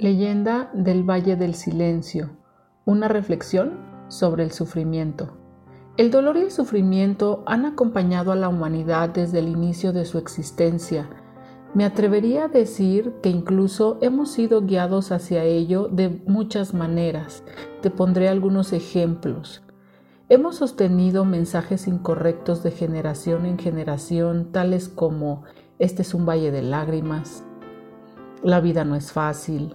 Leyenda del Valle del Silencio. Una reflexión sobre el sufrimiento. El dolor y el sufrimiento han acompañado a la humanidad desde el inicio de su existencia. Me atrevería a decir que incluso hemos sido guiados hacia ello de muchas maneras. Te pondré algunos ejemplos. Hemos sostenido mensajes incorrectos de generación en generación, tales como este es un valle de lágrimas, la vida no es fácil,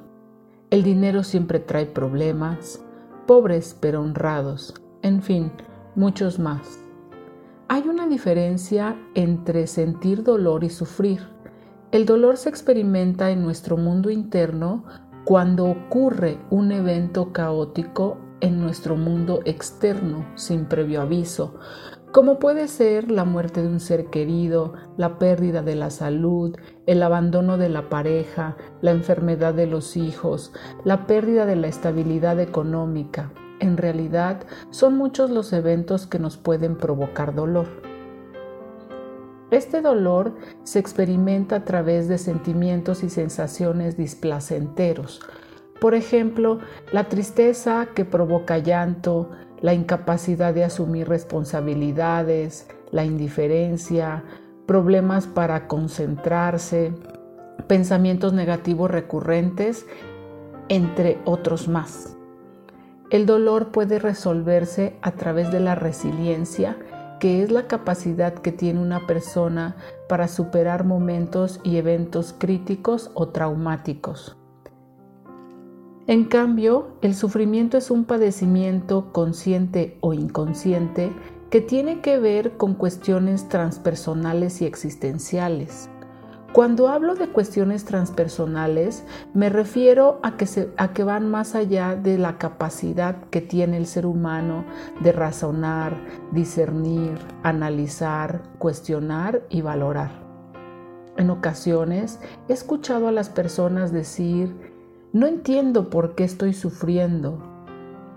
el dinero siempre trae problemas, pobres pero honrados, en fin, muchos más. Hay una diferencia entre sentir dolor y sufrir. El dolor se experimenta en nuestro mundo interno cuando ocurre un evento caótico en nuestro mundo externo sin previo aviso, como puede ser la muerte de un ser querido, la pérdida de la salud, el abandono de la pareja, la enfermedad de los hijos, la pérdida de la estabilidad económica. En realidad, son muchos los eventos que nos pueden provocar dolor. Este dolor se experimenta a través de sentimientos y sensaciones displacenteros. Por ejemplo, la tristeza que provoca llanto, la incapacidad de asumir responsabilidades, la indiferencia, problemas para concentrarse, pensamientos negativos recurrentes, entre otros más. El dolor puede resolverse a través de la resiliencia, que es la capacidad que tiene una persona para superar momentos y eventos críticos o traumáticos. En cambio, el sufrimiento es un padecimiento consciente o inconsciente que tiene que ver con cuestiones transpersonales y existenciales. Cuando hablo de cuestiones transpersonales, me refiero a que, a que, van más allá de la capacidad que tiene el ser humano de razonar, discernir, analizar, cuestionar y valorar. En ocasiones he escuchado a las personas decir, no entiendo por qué estoy sufriendo,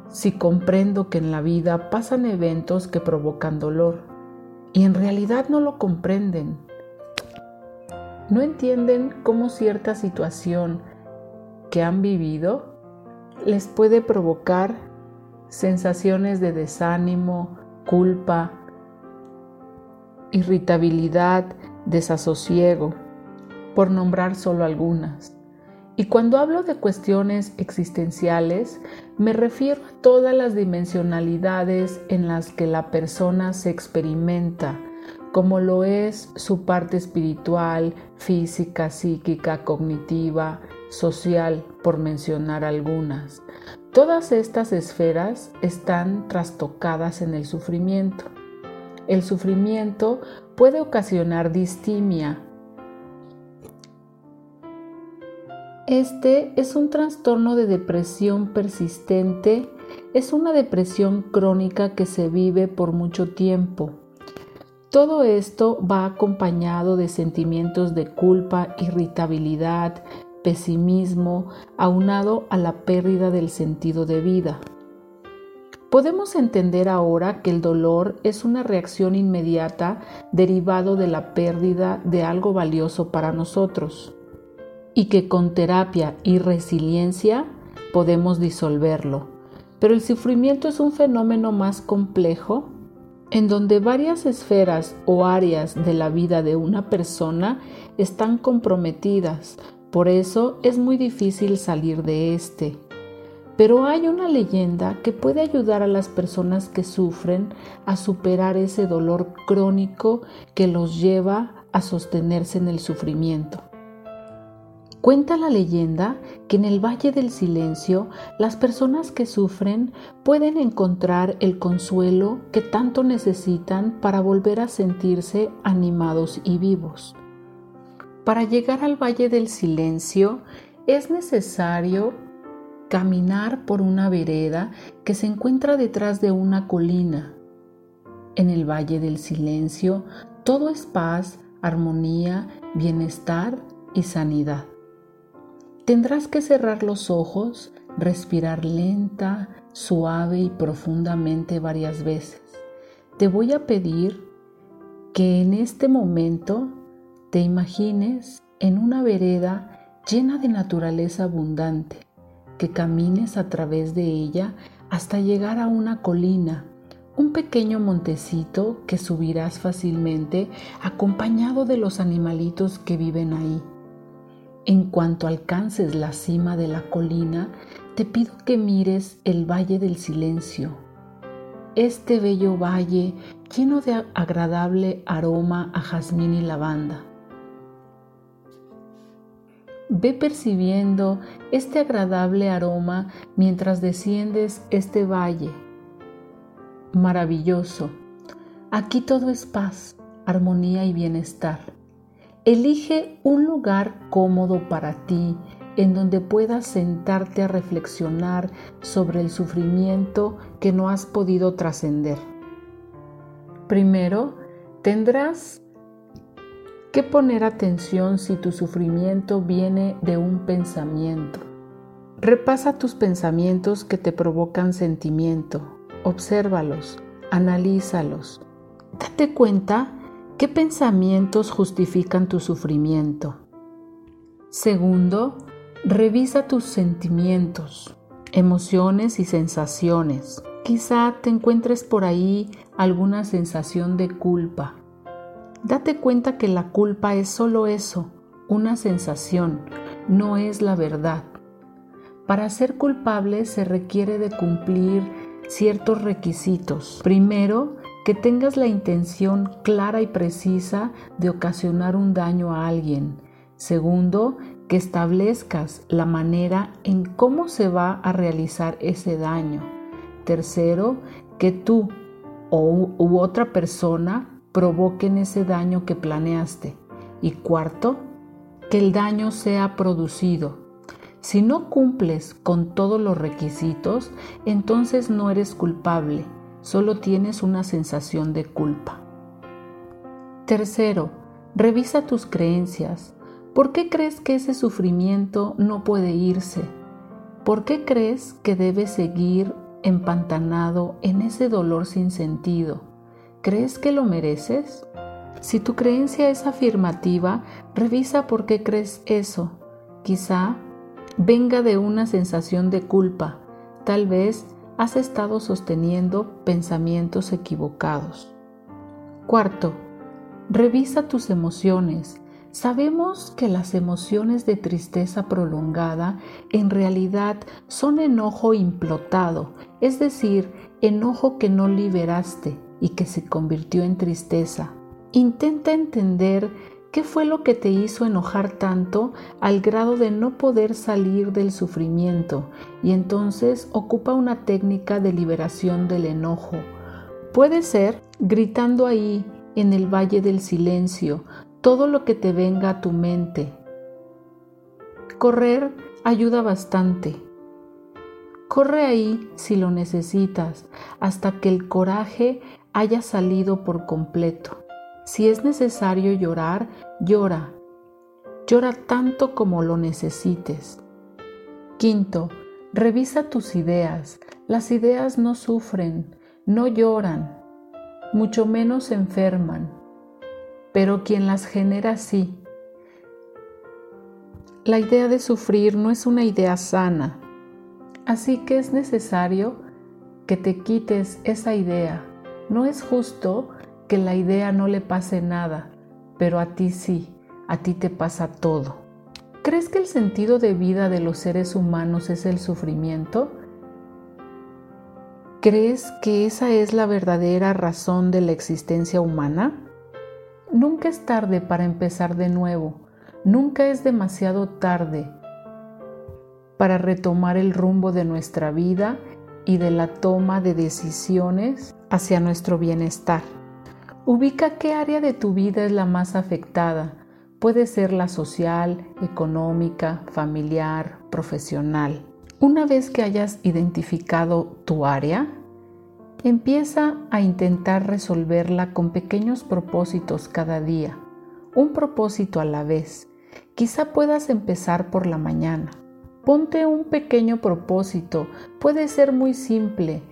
si comprendo que en la vida pasan eventos que provocan dolor y en realidad no lo comprenden. No entienden cómo cierta situación que han vivido les puede provocar sensaciones de desánimo, culpa, irritabilidad, desasosiego, por nombrar solo algunas. Y cuando hablo de cuestiones existenciales, me refiero a todas las dimensionalidades en las que la persona se experimenta, como lo es su parte espiritual, física, psíquica, cognitiva, social, por mencionar algunas. Todas estas esferas están trastocadas en el sufrimiento. El sufrimiento puede ocasionar distimia, Este es un trastorno de depresión persistente, es una depresión crónica que se vive por mucho tiempo. Todo esto va acompañado de sentimientos de culpa, irritabilidad, pesimismo, aunado a la pérdida del sentido de vida. Podemos entender ahora que el dolor es una reacción inmediata derivado de la pérdida de algo valioso para nosotros y que con terapia y resiliencia podemos disolverlo. Pero el sufrimiento es un fenómeno más complejo en donde varias esferas o áreas de la vida de una persona están comprometidas. Por eso es muy difícil salir de este. Pero hay una leyenda que puede ayudar a las personas que sufren a superar ese dolor crónico que los lleva a sostenerse en el sufrimiento. Cuenta la leyenda que en el Valle del Silencio las personas que sufren pueden encontrar el consuelo que tanto necesitan para volver a sentirse animados y vivos. Para llegar al Valle del Silencio es necesario caminar por una vereda que se encuentra detrás de una colina. En el Valle del Silencio todo es paz, armonía, bienestar y sanidad. Tendrás que cerrar los ojos, respirar lenta, suave y profundamente varias veces. Te voy a pedir que en este momento te imagines en una vereda llena de naturaleza abundante, que camines a través de ella hasta llegar a una colina, un pequeño montecito que subirás fácilmente acompañado de los animalitos que viven ahí. En cuanto alcances la cima de la colina, te pido que mires el Valle del Silencio. Este bello valle lleno de agradable aroma a jazmín y lavanda. Ve percibiendo este agradable aroma mientras desciendes este valle. Maravilloso. Aquí todo es paz, armonía y bienestar. Elige un lugar cómodo para ti en donde puedas sentarte a reflexionar sobre el sufrimiento que no has podido trascender. Primero, tendrás que poner atención si tu sufrimiento viene de un pensamiento. Repasa tus pensamientos que te provocan sentimiento, obsérvalos, analízalos. Date cuenta qué pensamientos justifican tu sufrimiento. Segundo, revisa tus sentimientos, emociones y sensaciones. Quizá te encuentres por ahí alguna sensación de culpa, Date cuenta que la culpa es solo eso, una sensación, no es la verdad. Para ser culpable se requiere de cumplir ciertos requisitos. Primero, que tengas la intención clara y precisa de ocasionar un daño a alguien. Segundo, que establezcas la manera en cómo se va a realizar ese daño. Tercero, que tú o u otra persona provoquen ese daño que planeaste. Y cuarto, que el daño sea producido. Si no cumples con todos los requisitos, entonces no eres culpable, solo tienes una sensación de culpa. Tercero, revisa tus creencias. ¿Por qué crees que ese sufrimiento no puede irse? ¿Por qué crees que debes seguir empantanado en ese dolor sin sentido? ¿Crees que lo mereces? Si tu creencia es afirmativa, revisa por qué crees eso. Quizá venga de una sensación de culpa. Tal vez has estado sosteniendo pensamientos equivocados. Cuarto, revisa tus emociones. Sabemos que las emociones de tristeza prolongada en realidad son enojo implotado, es decir, enojo que no liberaste, y que se convirtió en tristeza. Intenta entender qué fue lo que te hizo enojar tanto al grado de no poder salir del sufrimiento y entonces ocupa una técnica de liberación del enojo. Puede ser gritando ahí en el valle del silencio todo lo que te venga a tu mente. Correr ayuda bastante. Corre ahí si lo necesitas, hasta que el coraje haya salido por completo. Si es necesario llorar, llora. Llora tanto como lo necesites. Quinto, revisa tus ideas. Las ideas no sufren, no lloran, mucho menos enferman, pero quien las genera sí. La idea de sufrir no es una idea sana, así que es necesario que te quites esa idea no es justo que la idea no le pase nada, pero a ti sí, a ti te pasa todo. ¿Crees que el sentido de vida de los seres humanos es el sufrimiento? ¿Crees que esa es la verdadera razón de la existencia humana? Nunca es tarde para empezar de nuevo, nunca es demasiado tarde para retomar el rumbo de nuestra vida y de la toma de decisiones hacia nuestro bienestar. Ubica qué área de tu vida es la más afectada. Puede ser la social, económica, familiar, profesional. Una vez que hayas identificado tu área, empieza a intentar resolverla con pequeños propósitos cada día, un propósito a la vez. Quizá puedas empezar por la mañana Ponte un pequeño propósito, puede ser muy simple,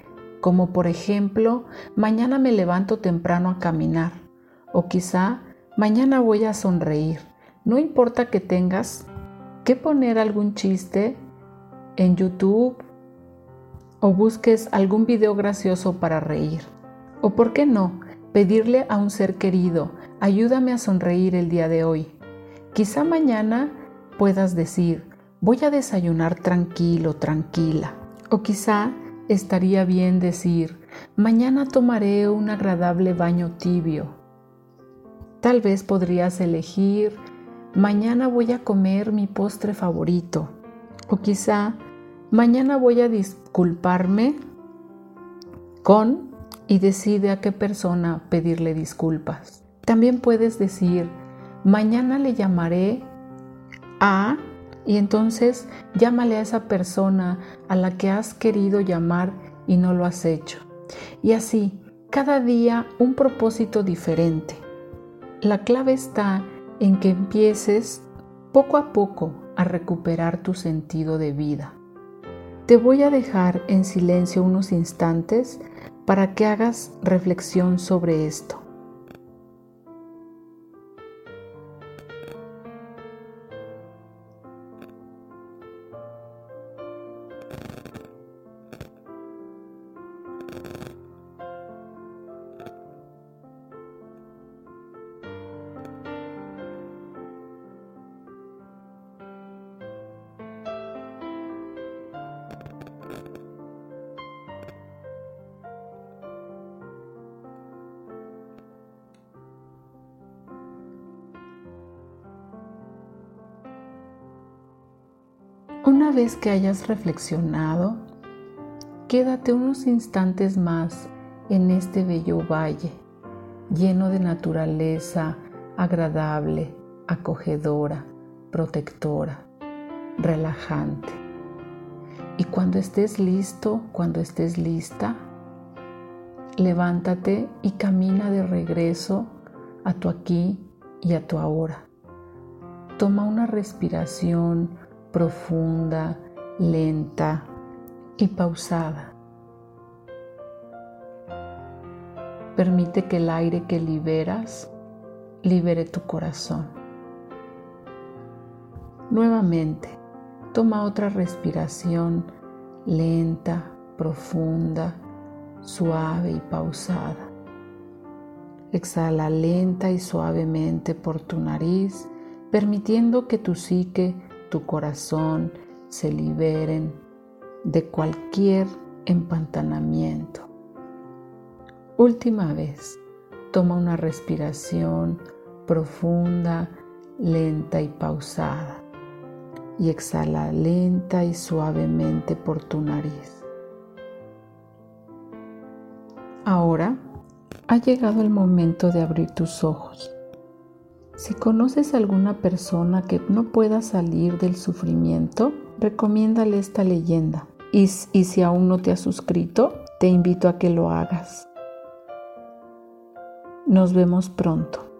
como por ejemplo, mañana me levanto temprano a caminar, o quizá mañana voy a sonreír. No importa que tengas que poner algún chiste en YouTube o busques algún video gracioso para reír. O por qué no, pedirle a un ser querido, ayúdame a sonreír el día de hoy. Quizá mañana puedas decir, voy a desayunar tranquilo, tranquila. O quizá estaría bien decir, mañana tomaré un agradable baño tibio. Tal vez podrías elegir, mañana voy a comer mi postre favorito. O quizá, mañana voy a disculparme con y decide a qué persona pedirle disculpas. También puedes decir, mañana le llamaré a y entonces llámale a esa persona a la que has querido llamar y no lo has hecho. Y así, cada día un propósito diferente. La clave está en que empieces poco a poco a recuperar tu sentido de vida. Te voy a dejar en silencio unos instantes para que hagas reflexión sobre esto. Vez que hayas reflexionado, quédate unos instantes más en este bello valle, lleno de naturaleza agradable, acogedora, protectora, relajante. Y cuando estés listo, cuando estés lista, levántate y camina de regreso a tu aquí y a tu ahora. Toma una respiración profunda, lenta y pausada. Permite que el aire que liberas libere tu corazón. Nuevamente, toma otra respiración lenta, profunda, suave y pausada. Exhala lenta y suavemente por tu nariz, permitiendo que tu psique tu corazón se liberen de cualquier empantanamiento. Última vez, toma una respiración profunda, lenta y pausada y exhala lenta y suavemente por tu nariz. Ahora ha llegado el momento de abrir tus ojos. Si conoces a alguna persona que no pueda salir del sufrimiento, recomiéndale esta leyenda. Y, y, si aún no te has suscrito, te invito a que lo hagas. Nos vemos pronto.